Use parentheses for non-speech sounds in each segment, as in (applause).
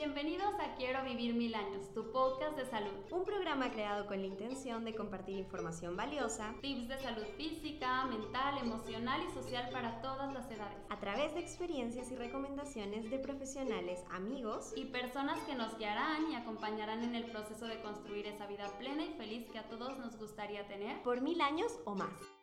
Bienvenidos a Quiero Vivir Mil Años, tu podcast de salud. Un programa creado con la intención de compartir información valiosa, tips de salud física, mental, emocional y social para todas las edades. A través de experiencias y recomendaciones de profesionales, amigos y personas que nos guiarán y acompañarán en el proceso de construir esa vida plena y feliz que a todos nos gustaría tener por mil años o más.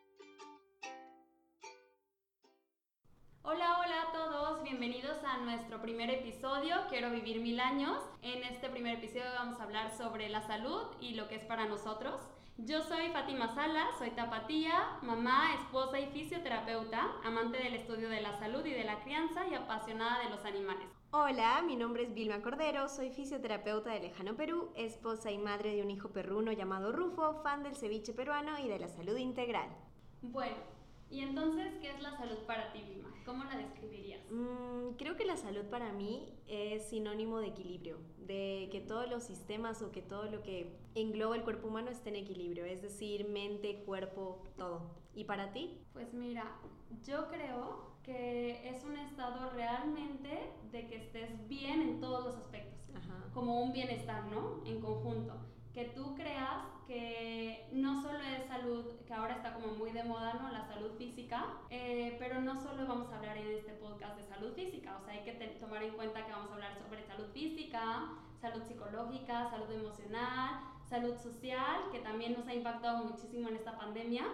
Bienvenidos a nuestro primer episodio, Quiero vivir mil años. En este primer episodio vamos a hablar sobre la salud y lo que es para nosotros. Yo soy Fátima Sala, soy tapatía, mamá, esposa y fisioterapeuta, amante del estudio de la salud y de la crianza y apasionada de los animales. Hola, mi nombre es Vilma Cordero, soy fisioterapeuta de Lejano Perú, esposa y madre de un hijo perruno llamado Rufo, fan del ceviche peruano y de la salud integral. Bueno, y entonces, ¿qué es la salud para ti, Vilma? ¿Cómo la describirías? Mm, creo que la salud para mí es sinónimo de equilibrio, de que todos los sistemas o que todo lo que engloba el cuerpo humano esté en equilibrio, es decir, mente, cuerpo, todo. ¿Y para ti? Pues mira, yo creo que es un estado realmente de que estés bien en todos los aspectos, como un bienestar, ¿no? En conjunto que tú creas que no solo es salud, que ahora está como muy de moda, ¿no? La salud física, eh, pero no solo vamos a hablar en este podcast de salud física, o sea, hay que tomar en cuenta que vamos a hablar sobre salud física, salud psicológica, salud emocional, salud social, que también nos ha impactado muchísimo en esta pandemia.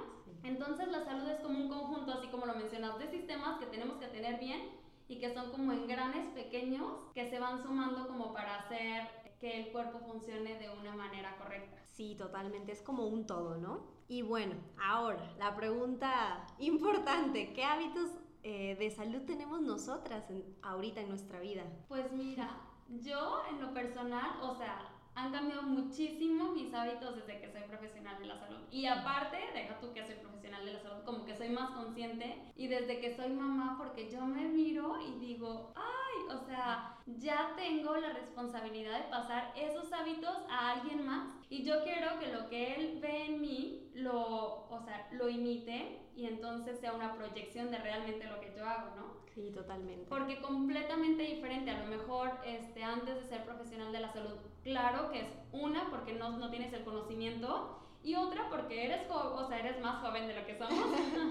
Entonces la salud es como un conjunto, así como lo mencionas, de sistemas que tenemos que tener bien y que son como engranes pequeños que se van sumando como para hacer que el cuerpo funcione de una manera correcta. Sí, totalmente, es como un todo, ¿no? Y bueno, ahora, la pregunta importante, ¿qué hábitos eh, de salud tenemos nosotras ahorita en nuestra vida? Pues mira, yo en lo personal, o sea, han cambiado muchísimo mis hábitos desde que soy profesional de la salud. Y aparte, deja tú que soy profesional de la salud, como que soy más consciente. Y desde que soy mamá, porque yo me miro y digo, ay, o sea, ya tengo la responsabilidad de pasar esos hábitos a alguien más. Y yo quiero que lo que él ve en mí, lo, o sea, lo imite y entonces sea una proyección de realmente lo que yo hago, ¿no? Sí, totalmente. Porque completamente diferente, a lo mejor este, antes de ser profesional de la salud, claro que es una porque no, no tienes el conocimiento y otra porque eres, o sea, eres más joven de lo que somos. (laughs)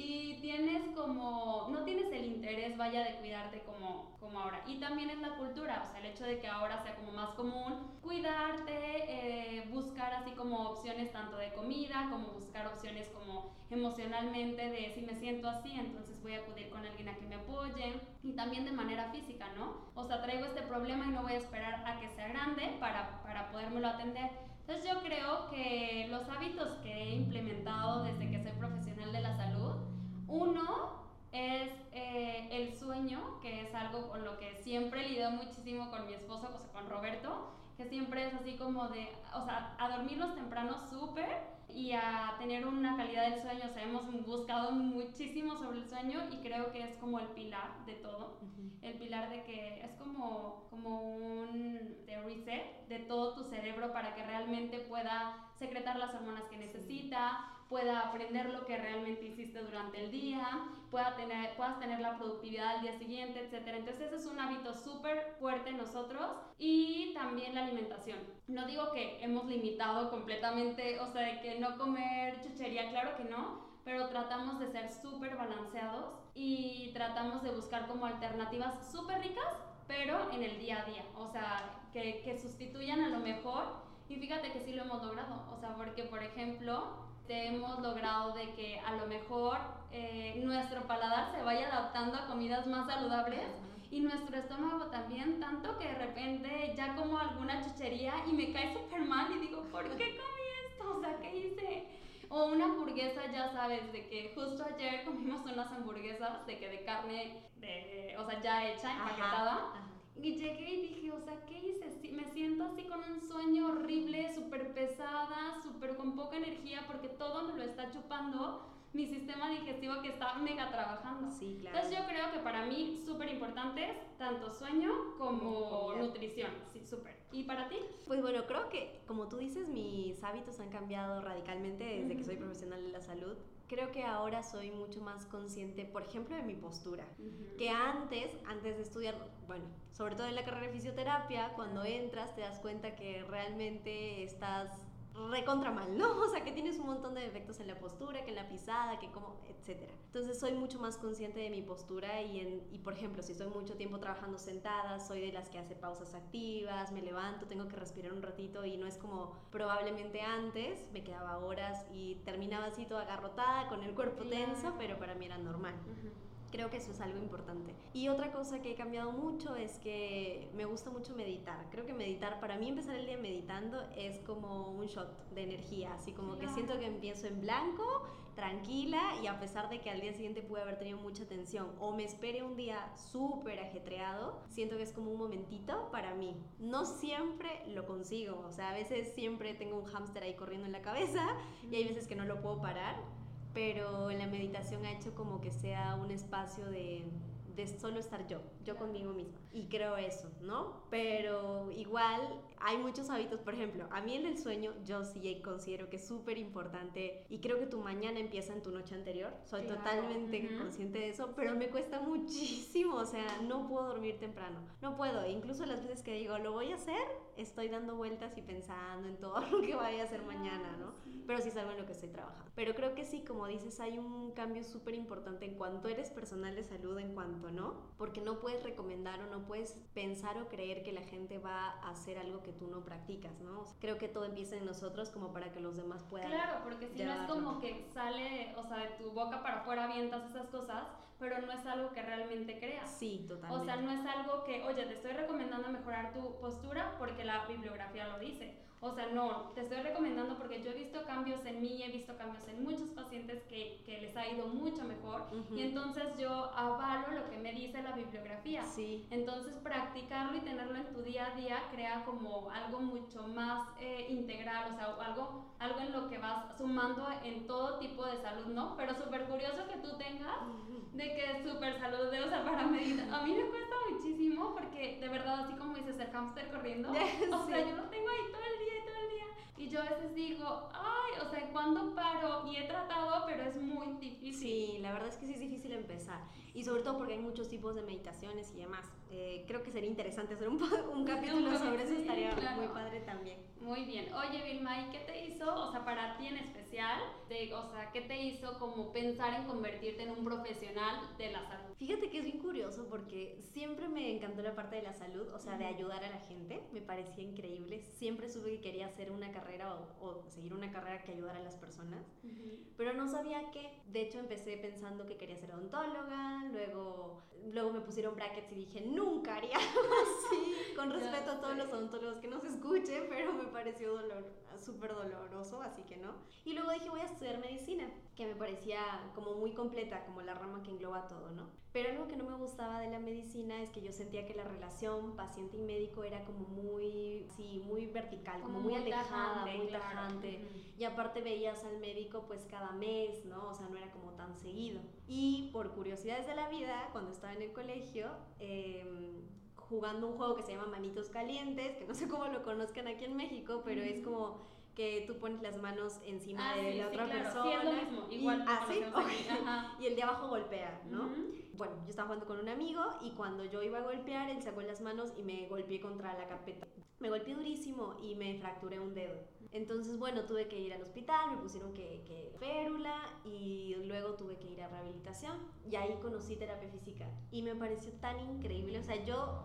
y tienes como, no tienes el interés, vaya, de cuidarte como, como ahora. Y también es la cultura, o sea, el hecho de que ahora sea como más común cuidarte, eh, buscar así como opciones tanto de comida, como buscar opciones como emocionalmente de si me siento así, entonces voy a acudir con alguien a que me apoye. Y también de manera física, ¿no? O sea, traigo este problema y no voy a esperar a que sea grande para, para podérmelo atender. Entonces yo creo que los hábitos que he implementado desde que soy profesional de la salud, uno es eh, el sueño, que es algo con lo que siempre lidio muchísimo con mi esposo, o sea, con Roberto, que siempre es así como de, o sea, a dormirnos temprano súper y a tener una calidad del sueño. O sea, hemos buscado muchísimo sobre el sueño y creo que es como el pilar de todo. El pilar de que es como, como un de reset de todo tu cerebro para que realmente pueda secretar las hormonas que necesita, pueda aprender lo que realmente hiciste durante el día, pueda tener, puedas tener la productividad al día siguiente, etc. Entonces ese es un hábito súper fuerte en nosotros y también la alimentación. No digo que hemos limitado completamente, o sea, de que no comer chuchería, claro que no, pero tratamos de ser súper balanceados y tratamos de buscar como alternativas súper ricas, pero en el día a día, o sea, que, que sustituyan a lo mejor. Y fíjate que sí lo hemos logrado, o sea, porque por ejemplo, te hemos logrado de que a lo mejor eh, nuestro paladar se vaya adaptando a comidas más saludables y nuestro estómago también, tanto que de repente ya como alguna chuchería y me cae súper mal y digo, ¿por qué comí o sea, ¿qué hice? O una hamburguesa, ya sabes, de que justo ayer comimos unas hamburguesas de que de carne, de, o sea, ya hecha, empaquetada. Y llegué y dije, o sea, ¿qué hice? Me siento así con un sueño horrible, súper pesada, súper con poca energía, porque todo me lo está chupando mi sistema digestivo que está mega trabajando. Sí, claro. Entonces yo creo que para mí súper importante es tanto sueño como, nutrición. Sí, súper. ¿Y para ti? Pues bueno, creo que como tú dices, mis hábitos han cambiado radicalmente desde que soy profesional de la salud creo que ahora soy mucho más consciente, por ejemplo, de mi postura. Que antes, antes de estudiar, bueno, sobre todo en la carrera de fisioterapia, cuando entras te das cuenta que realmente estás recontra mal, ¿no? (laughs) O sea, que tienes un montón de defectos en la postura, que en la pisada, que como, etcétera. Entonces soy mucho más consciente de mi postura y, en, y, por ejemplo, si estoy mucho tiempo trabajando sentada, soy de las que hace pausas activas, me levanto, tengo que respirar un ratito y no es como probablemente antes, me quedaba horas y terminaba así toda agarrotada, con el cuerpo tenso, pero para mí era normal. Creo que eso es algo importante. Y otra cosa que he cambiado mucho es que me gusta mucho meditar. Creo que meditar, para mí empezar el día meditando es como un shot de energía, así como que siento que empiezo en blanco, tranquila y a pesar de que al día siguiente pude haber tenido mucha tensión o me espere un día súper ajetreado, siento que es como un momentito para mí. No siempre lo consigo, o sea, a veces siempre tengo un hámster ahí corriendo en la cabeza y hay veces que no lo puedo parar pero la meditación ha hecho como que sea un espacio de, de solo estar yo, yo conmigo misma. Y creo eso, ¿no? Pero igual hay muchos hábitos, por ejemplo, a mí en el sueño yo sí considero que es súper importante y creo que tu mañana empieza en tu noche anterior, soy totalmente consciente de eso, pero me cuesta muchísimo, o sea, no puedo dormir temprano, no puedo, incluso las veces que digo, lo voy a hacer, estoy dando vueltas y pensando en todo (laughs) lo que vaya a hacer mañana, ¿no? Pero sí salgo en lo que estoy trabajando. Pero creo que sí, como dices, hay un cambio súper importante en cuanto eres personal de salud, en cuanto no, porque no puedes recomendar o no puedes pensar o creer que la gente va a hacer algo que tú no practicas, ¿no? creo que todo empieza en nosotros como para que los demás puedan. Claro, porque si no es como que sale, o sea, de tu boca para afuera avientas esas cosas, pero no es algo que realmente creas. Sí, totalmente. O sea, no es algo que, oye, te estoy recomendando mejorar tu postura porque la bibliografía lo dice. O sea, no, te estoy recomendando porque yo he visto cambios en mí, he visto cambios en muchos pacientes que, que les ha ido mucho mejor y entonces yo avalo lo que me dice la bibliografía. Sí. Entonces practicarlo y tenerlo en tu día a día crea como algo mucho más eh, integral, o sea, algo, algo en lo que vas sumando en todo tipo de salud, ¿no? Pero súper curioso que tú tengas de que es súper salud, o sea, para meditar. A mí me cuesta muchísimo porque de verdad, así como dices, el hámster corriendo, (laughs) o sea, yo lo tengo ahí todo el día y yo a veces digo, ay, o sea, ¿cuándo paro? Y he tratado, pero es muy difícil. Sí, la verdad es que sí es difícil empezar. Y sobre todo porque hay muchos tipos de meditaciones y demás. Eh, creo que sería interesante hacer un, (laughs) un capítulo sobre eso, estaría muy padre también. Muy bien. Oye, Vilma, ¿y qué te hizo, o sea, para ti en especial, de, o sea, qué te hizo como pensar en convertirte en un profesional de la salud? Fíjate que es bien curioso porque siempre me encantó la parte de la salud, o sea, de ayudar a la gente, me parecía increíble. Siempre supe que quería hacer una carrera o, seguir una carrera que ayudara a las personas, pero no sabía qué. De hecho, empecé pensando que quería ser odontóloga, luego luego me pusieron brackets y dije, nunca haría algo así, (laughs) con respeto a todos los odontólogos que no se escuchen, pero me pareció dolor, súper doloroso, así que no. Y luego dije, voy a estudiar medicina, que me parecía como muy completa, como la rama que engloba todo, ¿no? Pero algo que no me gustaba de la medicina es que yo sentía que la relación paciente y médico era como muy, sí, muy vertical, como, muy, alejada, muy tajante. Y aparte veías al médico pues cada mes, ¿no? O sea, no era como tan seguido. Y por curiosidades de la vida, cuando estaba en el colegio, em, jugando un juego que se llama Manitos Calientes, que no sé cómo lo conozcan aquí en México, pero es como que tú pones las manos encima ah, de la otra persona. Igual (laughs) y, el de abajo golpea, ¿no? Bueno, yo estaba jugando con un amigo y cuando yo iba a golpear, él sacó las manos y me golpeé contra la carpeta. Me golpeé durísimo y me fracturé un dedo. Entonces, bueno, tuve que ir al hospital, me pusieron que, que férula y luego tuve que ir a rehabilitación y ahí conocí terapia física y me pareció tan increíble. O sea, yo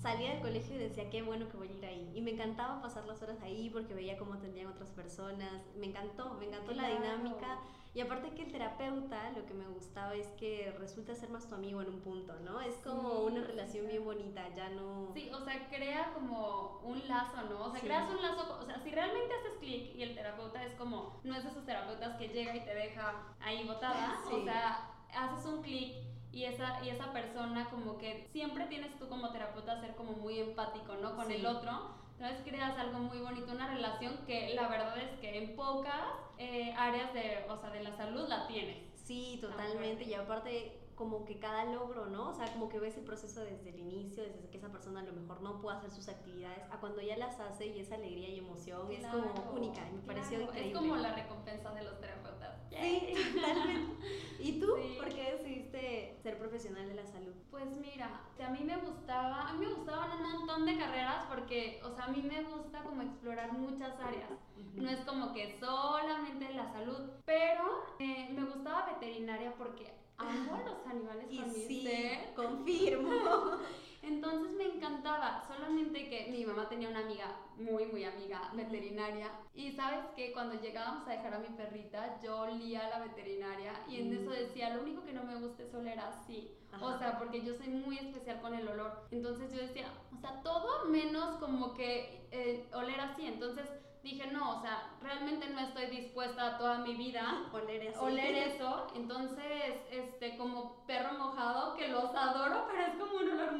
salía del colegio y decía, qué bueno que voy a ir ahí. Y me encantaba pasar las horas ahí porque veía cómo atendían otras personas. Me encantó, me encantó la dinámica. Y aparte que el terapeuta, lo que me gustaba es que resulta ser más tu amigo en un punto, ¿no? Es como una relación bien bonita, ya no... Sí, o sea, crea como un lazo, ¿no? O sea, creas un lazo, o sea, si realmente haces clic y el terapeuta es como, no es de esos terapeutas que llega y te deja ahí botada, o sea, haces un clic y esa, y esa persona como que siempre tienes tú como terapeuta ser como muy empático, ¿no? Con el otro. Entonces creas algo muy bonito, una relación que la verdad es que en pocas eh, áreas de, o sea, de la salud la tienes. Sí, totalmente. Y aparte como que cada logro, ¿no? O sea, como que ves el proceso desde el inicio, desde que esa persona a lo mejor no puede hacer sus actividades, a cuando ya las hace y esa alegría y emoción es como única, me pareció increíble. Es como la recompensa de los terapeutas. Sí, (laughs) totalmente. ¿Y tú? ¿Por qué decidiste ser profesional de la salud? Pues mira, a mí me gustaba, a mí me gustaban un montón de carreras porque, o sea, a mí me gusta como explorar muchas áreas. No es como que solamente la salud, pero eh, me gustaba veterinaria porque amo a los animales y con sí, ser. confirmo. (laughs) Entonces me encantaba, solamente que mi mamá tenía una amiga, muy, muy amiga, veterinaria, y sabes que cuando llegábamos a dejar a mi perrita, yo olía a la veterinaria y en eso decía, lo único que no me gusta es oler así, o sea, porque yo soy muy especial con el olor, entonces yo decía, o sea, todo menos como que eh, oler así, entonces dije, no, o sea, realmente no estoy dispuesta toda mi vida (laughs) oler oler eso. Entonces, este, como perro mojado, que los adoro, pero es como un olor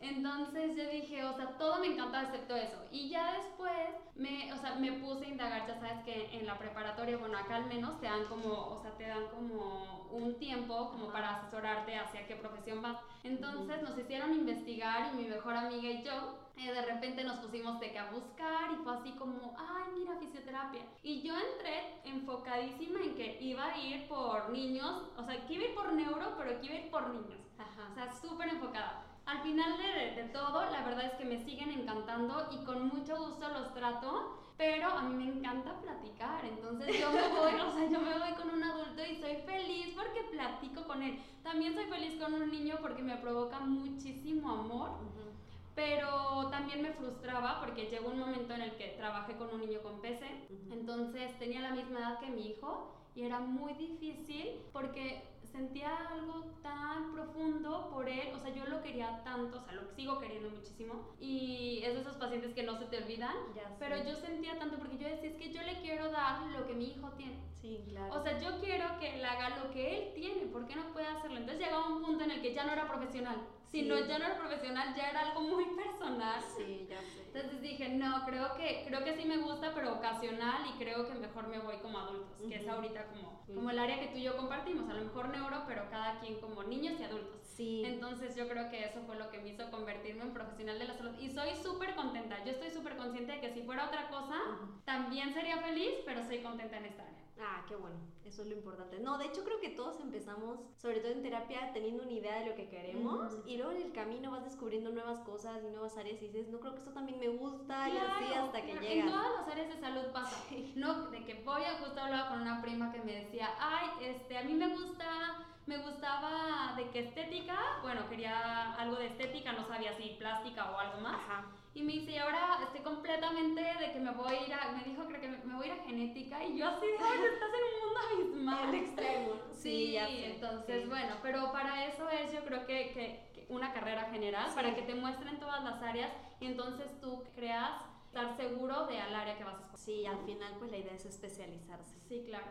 Entonces yo dije, o sea, todo me encantaba excepto eso. Y ya después me, o sea, me puse a indagar, ya sabes que en la preparatoria, bueno, acá al menos te dan como, o sea, te dan como un tiempo como para asesorarte hacia qué profesión vas. Entonces nos hicieron investigar y mi mejor amiga y yo eh, de repente nos pusimos de que a buscar y fue así como, ay, mira, fisioterapia. Y yo entré enfocadísima en que iba a ir por niños, o sea, que iba a ir por neuro, pero que iba a ir por niños. Ajá. O sea, súper enfocada. Al final de, de, todo, la verdad es que me siguen encantando y con mucho gusto los trato, pero a mí me encanta platicar, entonces yo me voy, o sea, yo me voy con un adulto y soy feliz porque platico con él. También soy feliz con un niño porque me provoca muchísimo amor pero también me frustraba porque llegó un momento en el que trabajé con un niño con PC, entonces tenía la misma edad que mi hijo y era muy difícil porque sentía algo tan profundo por él, o sea, yo lo quería tanto, o sea, lo sigo queriendo muchísimo y es de esos pacientes que no se te olvidan, pero yo sentía tanto porque yo decía, es que yo le quiero dar lo que mi hijo tiene. Sí, claro. O sea, yo quiero que él haga lo que él tiene, ¿por qué no puede hacerlo? Entonces llegaba un punto en el que ya no era profesional, sino ya no era profesional, ya era algo muy personal. Sí, ya sé. Entonces dije, no, creo que, creo que sí me gusta, pero ocasional y creo que mejor me voy como adultos, que es ahorita como, como el área que tú y yo compartimos, a lo mejor neuro, pero cada quien como niños y adultos. Sí. Entonces yo creo que eso fue lo que me hizo convertirme en profesional de la salud y soy súper contenta, yo estoy súper consciente de que si fuera otra cosa, también sería feliz, pero soy contenta en esta área. Ah, qué bueno, eso es lo importante. No, de hecho creo que todos empezamos, sobre todo en terapia, teniendo una idea de lo que queremos y luego en el camino vas descubriendo nuevas cosas y nuevas áreas y dices, no creo que esto también me gusta y así hasta que llega. En todas las áreas de salud pasa. No, de que voy a justo hablaba con una prima que me decía, ay, este, a mí me gusta me gustaba de que estética, bueno, quería algo de estética, no sabía si plástica o algo más. Ajá. Y me dice, y ahora estoy completamente de que me voy a ir a, me dijo, creo que me, voy a ir a genética. Y yo así, ay, (laughs) estás en un mundo abismal. Extremo. Sí, ya entonces, bueno, pero para eso es yo creo que, que, una carrera general, para que te muestren todas las áreas y entonces tú creas estar seguro de al área que vas a escoger. Sí, al final pues la idea es especializarse. Sí, claro.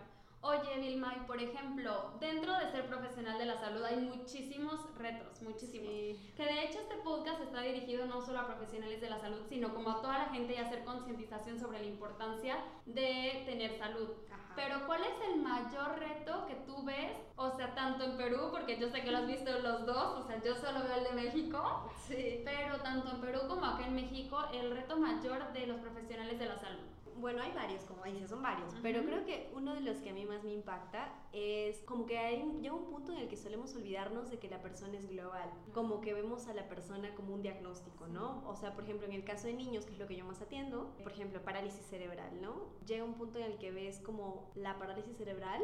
Oye, Vilma, y por ejemplo, dentro de ser profesional de la salud hay muchísimos retos, muchísimos. Que de hecho este podcast está dirigido no solo a profesionales de la salud, sino como a toda la gente y hacer concientización sobre la importancia de tener salud. Pero ¿cuál es el mayor reto que tú ves? O sea, tanto en Perú, porque yo sé que lo has visto los dos, o sea, yo solo veo el de México. Sí. Pero tanto en Perú como acá en México, el reto mayor de los profesionales de la salud bueno, hay varios, como dices, son varios, pero creo que uno de los que a mí más me impacta es como que hay, llega un punto en el que solemos olvidarnos de que la persona es global, como que vemos a la persona como un diagnóstico, ¿no? O sea, por ejemplo, en el caso de niños, que es lo que yo más atiendo, por ejemplo, parálisis cerebral, ¿no? Llega un punto en el que ves como la parálisis cerebral,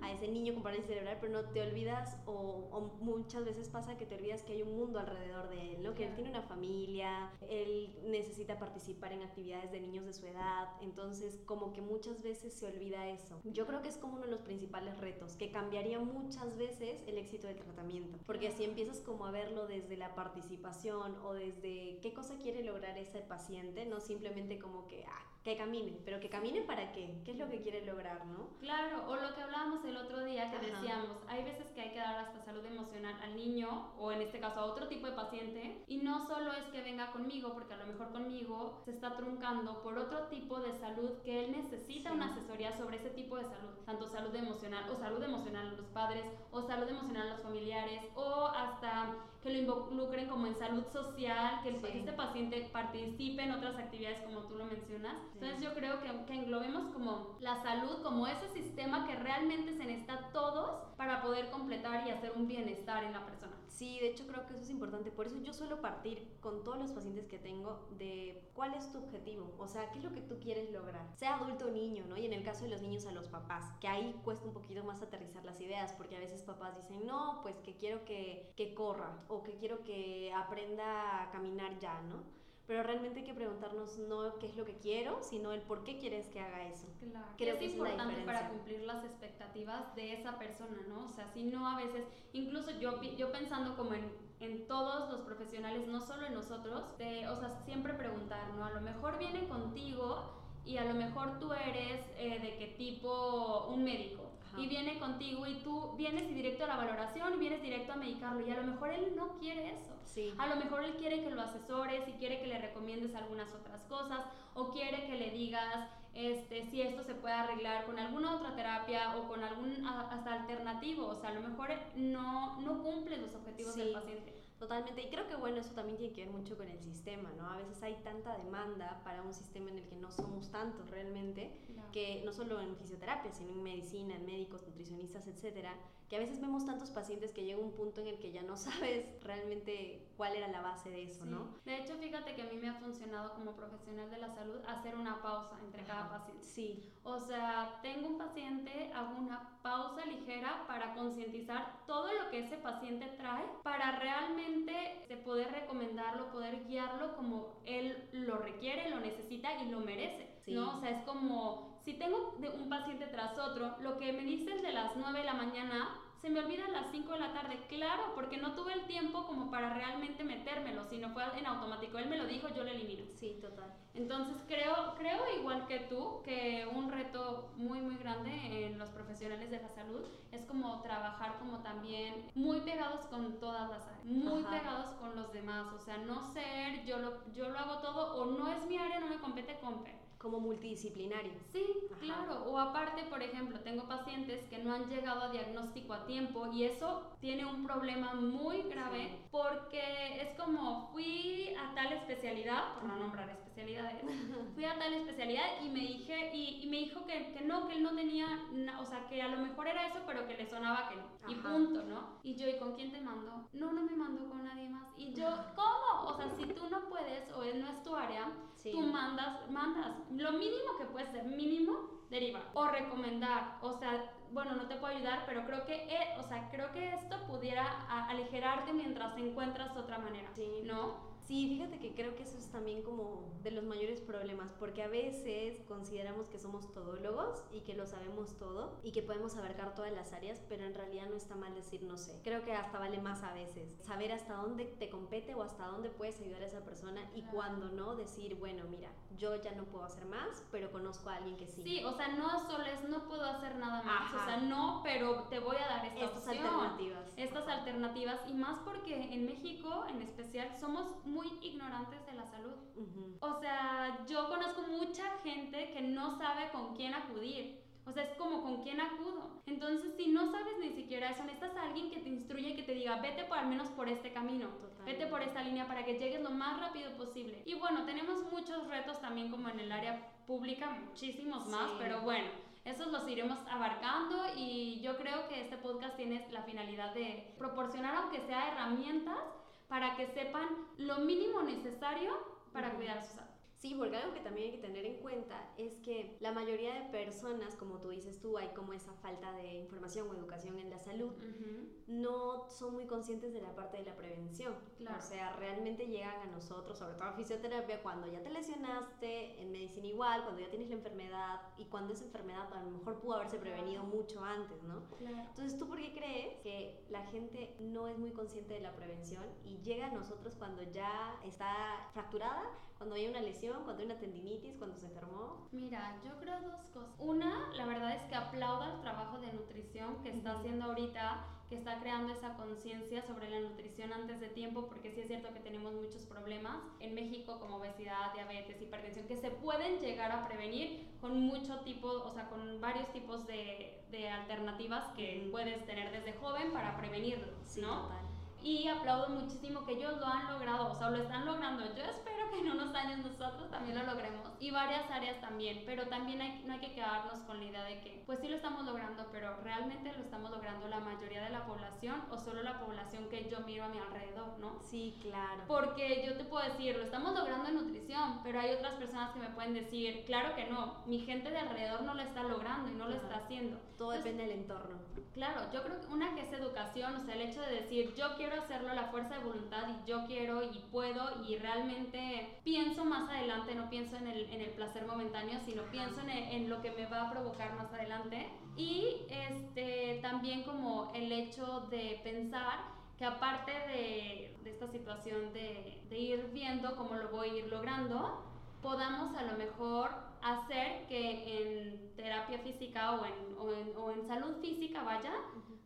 a ese niño con parálisis cerebral, pero no te olvidas, o, muchas veces pasa que te olvidas que hay un mundo alrededor de él, ¿no? Que él tiene una familia, él necesita participar en actividades de niños de su edad, entonces como que muchas veces se olvida eso. Yo creo que es como uno de los principales retos, que cambiaría muchas veces el éxito del tratamiento, porque así empiezas como a verlo desde la participación o desde qué cosa quiere lograr ese paciente, no simplemente como que, ah, que camine, pero que camine para qué, qué es lo que quiere lograr, ¿no? Claro, o lo que hablábamos el otro día que decíamos, hay veces que hay que dar hasta salud emocional al niño o en este caso a otro tipo de paciente y no solo es que venga conmigo, porque a lo mejor conmigo se está truncando por otro tipo tipo de salud que él necesita una asesoría sobre ese tipo de salud, tanto salud emocional o salud emocional a los padres o salud emocional a los familiares o hasta que lo involucren como en salud social, que, este paciente participe en otras actividades como tú lo mencionas. Entonces yo creo que, que englobemos como la salud como ese sistema que realmente se necesita todos para poder completar y hacer un bienestar en la persona. Sí, de hecho creo que eso es importante. Por eso yo suelo partir con todos los pacientes que tengo de cuál es tu objetivo, o sea, qué es lo que tú quieres lograr, sea adulto o niño, ¿no? Y en el caso de los niños a los papás, que ahí cuesta un poquito más aterrizar las ideas, porque a veces papás dicen, no, pues que quiero que, que corra o que quiero que aprenda a caminar ya, ¿no? pero realmente hay que preguntarnos no qué es lo que quiero, sino el por qué quieres que haga eso. Claro. Creo es que importante para cumplir las expectativas de esa persona, ¿no? O sea, si no a veces, incluso yo, yo pensando como en, en todos los profesionales, no solo en nosotros, de, o sea, siempre preguntar, ¿no? A lo mejor viene contigo y a lo mejor tú eres eh, de qué tipo un médico y viene contigo y tú vienes directo a la valoración y vienes directo a medicarlo y a lo mejor él no quiere eso. Sí. A lo mejor él quiere que lo asesores y quiere que le recomiendes algunas otras cosas o quiere que le digas este, si esto se puede arreglar con alguna otra terapia o con algún hasta alternativo. O sea, a lo mejor no, no cumple los objetivos del paciente. Totalmente, y creo que bueno, eso también tiene que ver mucho con el sistema, ¿no? A veces hay tanta demanda para un sistema en el que no somos tantos realmente, que no solo en fisioterapia, sino en medicina, en médicos, nutricionistas, etcétera, que a veces vemos tantos pacientes que llega un punto en el que ya no (laughs) sabes realmente cuál era la base de eso, ¿no? De hecho, fíjate que a mí me ha funcionado como profesional de la salud hacer una pausa entre cada paciente. Sí. O sea, tengo un paciente, hago una pausa ligera para concientizar todo lo que ese paciente trae para realmente poder recomendarlo, poder guiarlo como él lo requiere, lo necesita y lo merece. ¿no? O sea, es como si tengo un paciente tras otro, lo que me dices de las 9 de la mañana se me olvida a las 5 de la tarde, claro, porque no tuve el tiempo como para realmente metérmelo, sino fue en automático. Él me lo dijo, yo lo elimino. Sí, total. Entonces creo, creo igual que tú, que un reto muy, muy grande en los profesionales de la salud es como trabajar como también muy pegados con todas las áreas, muy pegados con los demás, o sea, no ser yo lo, yo lo hago todo o no es mi área, no me compete, compete como multidisciplinario. Sí, claro. O aparte, por ejemplo, tengo pacientes que no han llegado a diagnóstico a tiempo y eso tiene un problema muy grave porque es como fui a tal especialidad, por no nombrar especialidades, (laughs) fui a tal especialidad y me dije y, me dijo que, que, no, que él no tenía, o sea, que a lo mejor era eso, pero que le sonaba que no. Y punto, ¿no? Y yo, ¿y con quién te mandó? No, no me mandó con nadie más. Y yo, ¿cómo? O sea, si tú no puedes o él no es tu área, tú mandas, mandas. Lo mínimo que puede ser, mínimo, deriva. O recomendar, o sea, bueno, no te puedo ayudar, pero creo que, eh, o sea, creo que esto pudiera aligerarte mientras encuentras otra manera, sí. ¿no? Sí, fíjate que creo que eso es también como de los mayores problemas, porque a veces consideramos que somos todólogos y que lo sabemos todo y que podemos abarcar todas las áreas, pero en realidad no está mal decir no sé. Creo que hasta vale más a veces saber hasta dónde te compete o hasta dónde puedes ayudar a esa persona y cuando no decir, bueno, mira, yo ya no puedo hacer más, pero conozco a alguien que sí. Sí, o sea, no solo es no puedo hacer nada más, o sea, no, pero te voy a dar esta estas alternativas. Estas alternativas y más porque en México en especial somos muy muy ignorantes de la salud. O sea, yo conozco mucha gente que no sabe con quién acudir. O sea, es como con quién acudo. Entonces, si no sabes ni siquiera eso, necesitas a alguien que te instruya y que te diga, vete por al menos por este camino, vete por esta línea para que llegues lo más rápido posible. Y bueno, tenemos muchos retos también como en el área pública, muchísimos más, pero bueno, esos los iremos abarcando y yo creo que este podcast tiene la finalidad de proporcionar, aunque sea herramientas, para que sepan lo mínimo necesario para cuidar su salud. Sí, porque algo que también hay que tener en cuenta es que la mayoría de personas, como tú dices tú, hay como esa falta de información o educación en la salud, no son muy conscientes de la parte de la prevención. O sea, realmente llegan a nosotros, sobre todo a fisioterapia, cuando ya te lesionaste, en medicina igual, cuando ya tienes la enfermedad y cuando esa enfermedad a lo mejor pudo haberse prevenido mucho antes, ¿no? Entonces, ¿tú por qué crees que la gente no es muy consciente de la prevención y llega a nosotros cuando ya está fracturada, cuando hay una lesión? Cuando hay una tendinitis, cuando se enfermó? Mira, yo creo dos cosas. Una, la verdad es que aplaudo el trabajo de nutrición que está haciendo ahorita que está creando esa conciencia sobre la nutrición antes de tiempo, porque sí es cierto que tenemos muchos problemas en México como obesidad, diabetes, hipertensión, que se pueden llegar a prevenir con mucho tipo, o sea, con varios tipos de, de alternativas que puedes tener desde joven para prevenirlo, ¿no? Y aplaudo muchísimo que ellos lo han logrado, o sea, lo están logrando. Yo espero que en unos años nosotros también lo logremos y varias áreas también, pero también hay, no hay que quedarnos con la idea de que, pues sí lo estamos logrando, pero realmente lo estamos logrando la mayoría de la población o solo la población que yo miro a mi alrededor, ¿no? Sí, claro. Porque yo te puedo decir, lo estamos logrando en nutrición, pero hay otras personas que me pueden decir, claro que no, mi gente de alrededor no lo está logrando y no lo está haciendo. Todo depende del entorno. Claro, yo creo que una que es educación, o sea, el hecho de decir, yo quiero hacerlo, la fuerza de voluntad y yo quiero y puedo y realmente pienso más adelante, no pienso en el, en el placer momentáneo, sino pienso en, en, lo que me va a provocar más adelante. Y este, también como el hecho de pensar que aparte de, de esta situación de, de ir viendo cómo lo voy a ir logrando, podamos a lo mejor hacer que en terapia física o en, o en, o en salud física, vaya,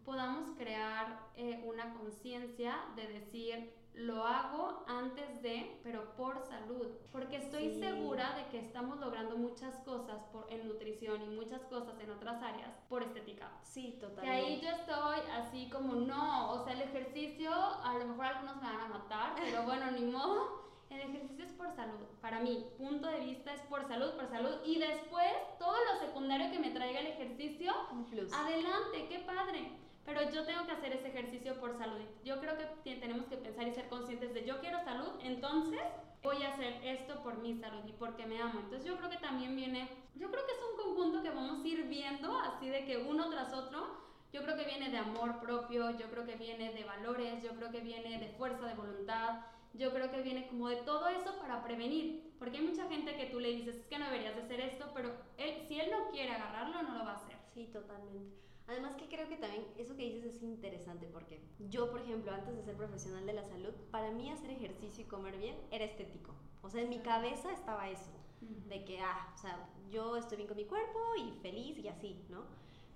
podamos crear eh, una conciencia de decir, lo hago antes de, pero por salud, porque estoy segura de que estamos logrando muchas cosas por, en nutrición y muchas cosas en otras áreas por estética. Sí, totalmente. Que ahí yo estoy así como, no, o sea, el ejercicio, a lo mejor algunos me van a matar, pero (laughs) bueno, ni modo. El ejercicio es por salud. Para mí, punto de vista es por salud, por salud. Y después, todo lo secundario que me traiga el ejercicio, adelante, qué padre pero yo tengo que hacer ese ejercicio por salud. Yo creo que tenemos que pensar y ser conscientes de yo quiero salud, entonces voy a hacer esto por mi salud y porque me amo. Entonces yo creo que también viene, yo creo que es un conjunto que vamos a ir viendo así de que uno tras otro. Yo creo que viene de amor propio, yo creo que viene de valores, yo creo que viene de fuerza de voluntad, yo creo que viene como de todo eso para prevenir, porque hay mucha gente que tú le dices, es que no deberías de hacer esto, pero él, si él no quiere agarrarlo, no lo va a hacer. Sí, totalmente. Además que creo que también eso que dices es interesante porque yo, por ejemplo, antes de ser profesional de la salud, para mí hacer ejercicio y comer bien era estético. O sea, en mi cabeza estaba eso, de que, ah, o sea, yo estoy bien con mi cuerpo y feliz y así, ¿no?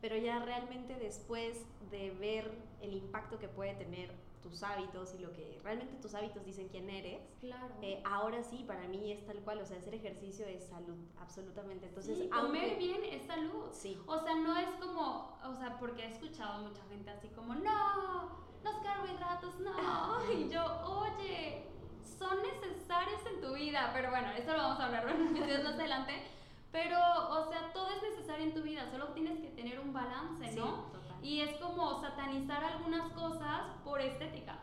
Pero ya realmente después de ver el impacto que puede tener tus hábitos y lo que realmente tus hábitos dicen quién eres. Claro. Eh, ahora sí, para mí es tal cual, o sea, hacer ejercicio es salud, absolutamente. Entonces, comer bien es salud. Sí. O sea, no es como, o sea, porque he escuchado mucha gente así como, no, los carbohidratos no. (laughs) y yo, oye, son necesarios en tu vida, pero bueno, eso lo vamos a hablar (laughs) más adelante. Pero, o sea, todo es necesario en tu vida, solo tienes que tener un balance, ¿no? Y es como satanizar algunas cosas por estética.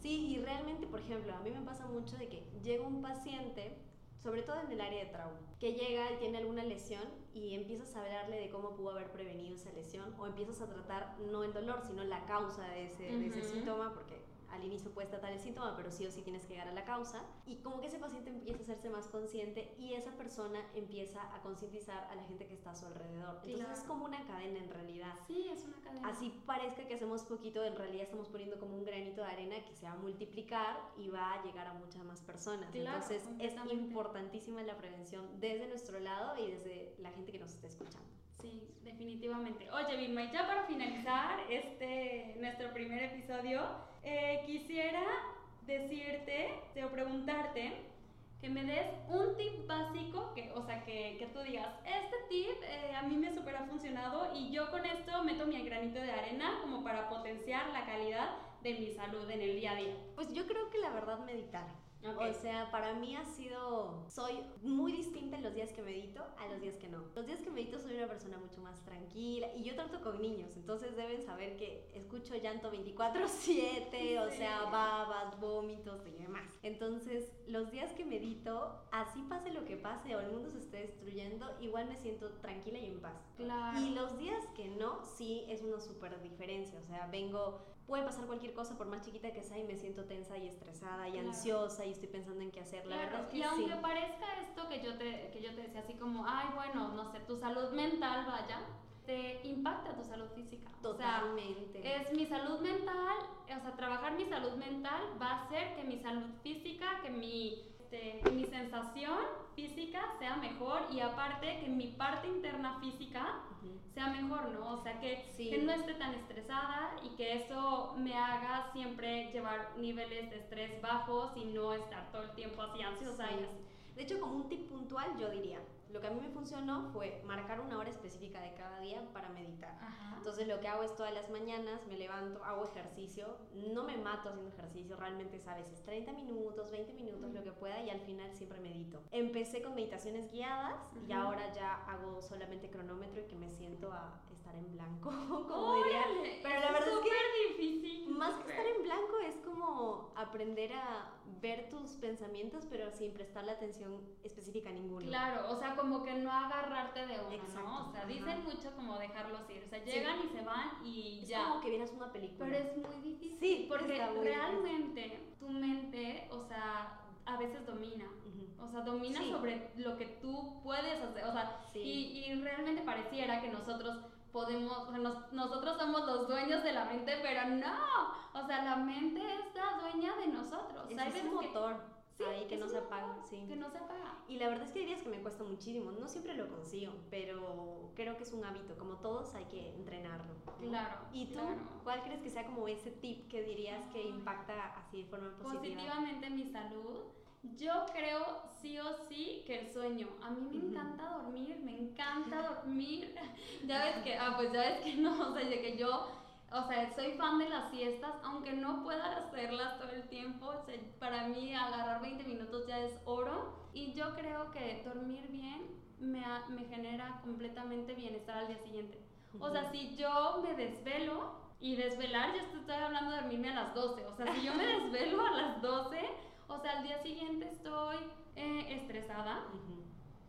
Sí, y realmente, por ejemplo, a mí me pasa mucho de que llega un paciente, sobre todo en el área de trauma, que llega y tiene alguna lesión y empiezas a hablarle de cómo pudo haber prevenido esa lesión o empiezas a tratar no el dolor, sino la causa de ese, de ese síntoma, porque al inicio puedes tratar el síntoma, pero sí o sí tienes que llegar a la causa. Y como que ese paciente empieza a hacerse más consciente y esa persona empieza a concientizar a la gente que está a su alrededor. Entonces es como una cadena en realidad. Sí, es una cadena. Así parezca que hacemos poquito, en realidad estamos poniendo como un granito de arena que se va a multiplicar y va a llegar a muchas más personas. Entonces es importantísima la prevención desde nuestro lado y desde la gente que definitivamente. Oye, Vilma, y ya para finalizar este nuestro primer episodio, eh, quisiera decirte o preguntarte que me des un tip básico, que, o sea, que, que tú digas, este tip eh, a mí me super ha funcionado y yo con esto meto mi granito de arena como para potenciar la calidad de mi salud en el día a día. Pues yo creo que la verdad meditar. O sea, para mí ha sido, soy muy distinta en los días que medito a los días que no. Los días que medito soy una persona mucho más tranquila y yo trato con niños, entonces deben saber que escucho llanto 24/7, (laughs) o sea, babas, vómitos y demás. Entonces, los días que medito, así pase lo que pase o el mundo se esté destruyendo, igual me siento tranquila y en paz. Claro. Y los días que no, sí es una súper diferencia, o sea, vengo puede pasar cualquier cosa por más chiquita que sea y me siento tensa y estresada y ansiosa y estoy pensando en qué hacer. La verdad es que y aunque parezca esto que yo te que yo te decía así como, ay, bueno, no sé, tu salud mental vaya, te impacta tu salud física. Totalmente. O sea, es mi salud mental, o sea, trabajar mi salud mental va a hacer que mi salud física, que mi este, que mi sensación física sea mejor y aparte que mi parte interna física sea mejor, ¿no? O sea, que, que no esté tan estresada y que eso me haga siempre llevar niveles de estrés bajos y no estar todo el tiempo así ansiosa. De hecho, como un tip puntual, yo diría, lo que a mí me funcionó fue marcar una hora específica de cada día para meditar. Entonces lo que hago es todas las mañanas me levanto, hago ejercicio, no me mato haciendo ejercicio, realmente es a veces 30 minutos, 20 minutos, lo que pueda y al final siempre medito. Empecé con meditaciones guiadas y ahora ya hago solamente cronómetro y que me siento a estar en blanco, (laughs) como diría. Pero la verdad es que difícil. Más que estar en blanco es como aprender a ver tus pensamientos pero sin prestarle atención específica a ninguno. Claro, o sea, como que no agarrarte de uno, ¿no? O sea, dicen mucho como dejarlos ir, o sea, llegan y se van y ya. Es como que vienes una película. Pero es muy difícil. Sí, porque realmente tu mente, o sea, a veces domina. O sea, domina sobre lo que tú puedes hacer. O sea, y, y, realmente pareciera que nosotros podemos, o sea, nosotros somos los dueños de la mente, pero no. O sea, la mente es la dueña de nosotros. Es un motor ahí que no se apaga, sí. Que no se apaga. Y la verdad es que hay días que me cuesta muchísimo, no siempre lo consigo, pero creo que es un hábito, como todos hay que entrenarlo. Claro. ¿Y tú cuál crees que sea como ese tip que dirías que impacta así de forma positiva? Positivamente mi salud. Yo creo sí o sí que el sueño. A mí me encanta dormir, me encanta (laughs) dormir. (laughs) ya ves que, ah, pues ya ves que no, (laughs) o sea, de que yo o sea, soy fan de las siestas, aunque no pueda hacerlas todo el tiempo. O sea, para mí agarrar 20 minutos ya es oro. Y yo creo que dormir bien me, me genera completamente bienestar al día siguiente. O sea, si yo me desvelo, y desvelar, ya estoy hablando de dormirme a las 12. O sea, si yo me desvelo a las 12, o sea, al día siguiente estoy eh, estresada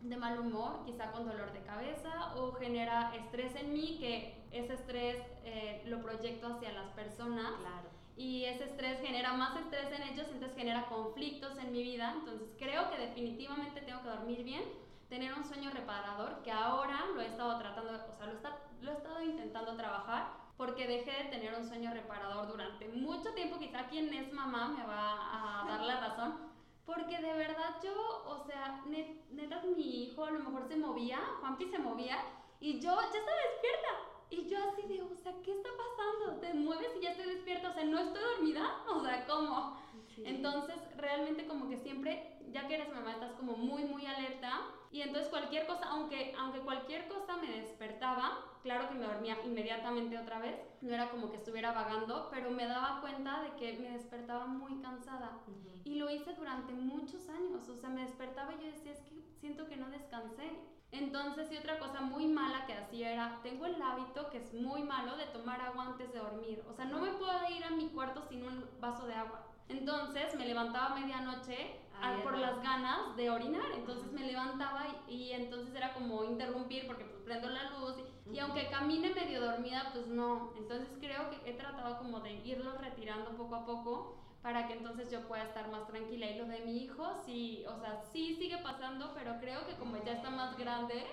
de mal humor, quizá con dolor de cabeza, o genera estrés en mí, que ese estrés eh, lo proyecto hacia las personas. Claro. Y ese estrés genera más estrés en ellos, entonces genera conflictos en mi vida. Entonces creo que definitivamente tengo que dormir bien, tener un sueño reparador, que ahora lo he estado tratando, o sea, lo, está, lo he estado intentando trabajar, porque dejé de tener un sueño reparador durante mucho tiempo. Quizá quien es mamá me va a dar la razón porque de verdad yo, o sea, neta, mi hijo a lo mejor se movía, Juanpi se movía, y yo ya estaba despierta. Y yo así de, o sea, ¿qué está pasando? Te mueves y ya estoy despierta, o sea, no estoy dormida, (laughs) o sea, ¿cómo? Entonces, realmente como que siempre, ya que eres mamá, estás como muy, muy alerta. Y entonces cualquier cosa, aunque, aunque cualquier cosa me despertaba, claro que me dormía inmediatamente otra vez, no era como que estuviera vagando, pero me daba cuenta de que me despertaba muy cansada. Y lo hice durante muchos años, o sea, me despertaba y yo decía, es que siento que no descansé. Entonces, y otra cosa muy mala que hacía era, tengo el hábito que es muy malo de tomar agua antes de dormir. O sea, no me puedo ir a mi cuarto sin un vaso de agua. Entonces me levantaba a medianoche por las ganas de orinar. Entonces me levantaba y, entonces era como interrumpir porque pues prendo la luz y, aunque camine medio dormida, pues no. Entonces creo que he tratado como de irlo retirando poco a poco para que entonces yo pueda estar más tranquila. Y lo de mi hijo, sí, o sea, sí sigue pasando, pero creo que como ya está más grande,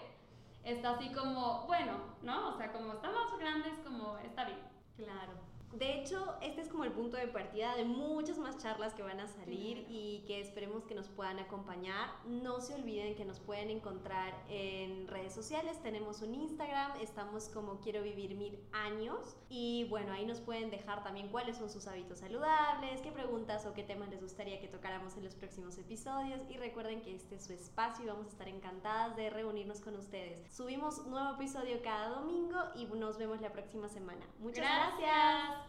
está así como, bueno, ¿no? O sea, como está más grande, es como, está bien. Claro. De hecho, este es como el punto de partida de muchas más charlas que van a salir y que esperemos que nos puedan acompañar. No se olviden que nos pueden encontrar en redes sociales. Tenemos un Instagram, estamos como Quiero Vivir Mil Años. Y bueno, ahí nos pueden dejar también cuáles son sus hábitos saludables, qué preguntas o qué temas les gustaría que tocáramos en los próximos episodios. Y recuerden que este es su espacio y vamos a estar encantadas de reunirnos con ustedes. Subimos nuevo episodio cada domingo y nos vemos la próxima semana. Muchas gracias.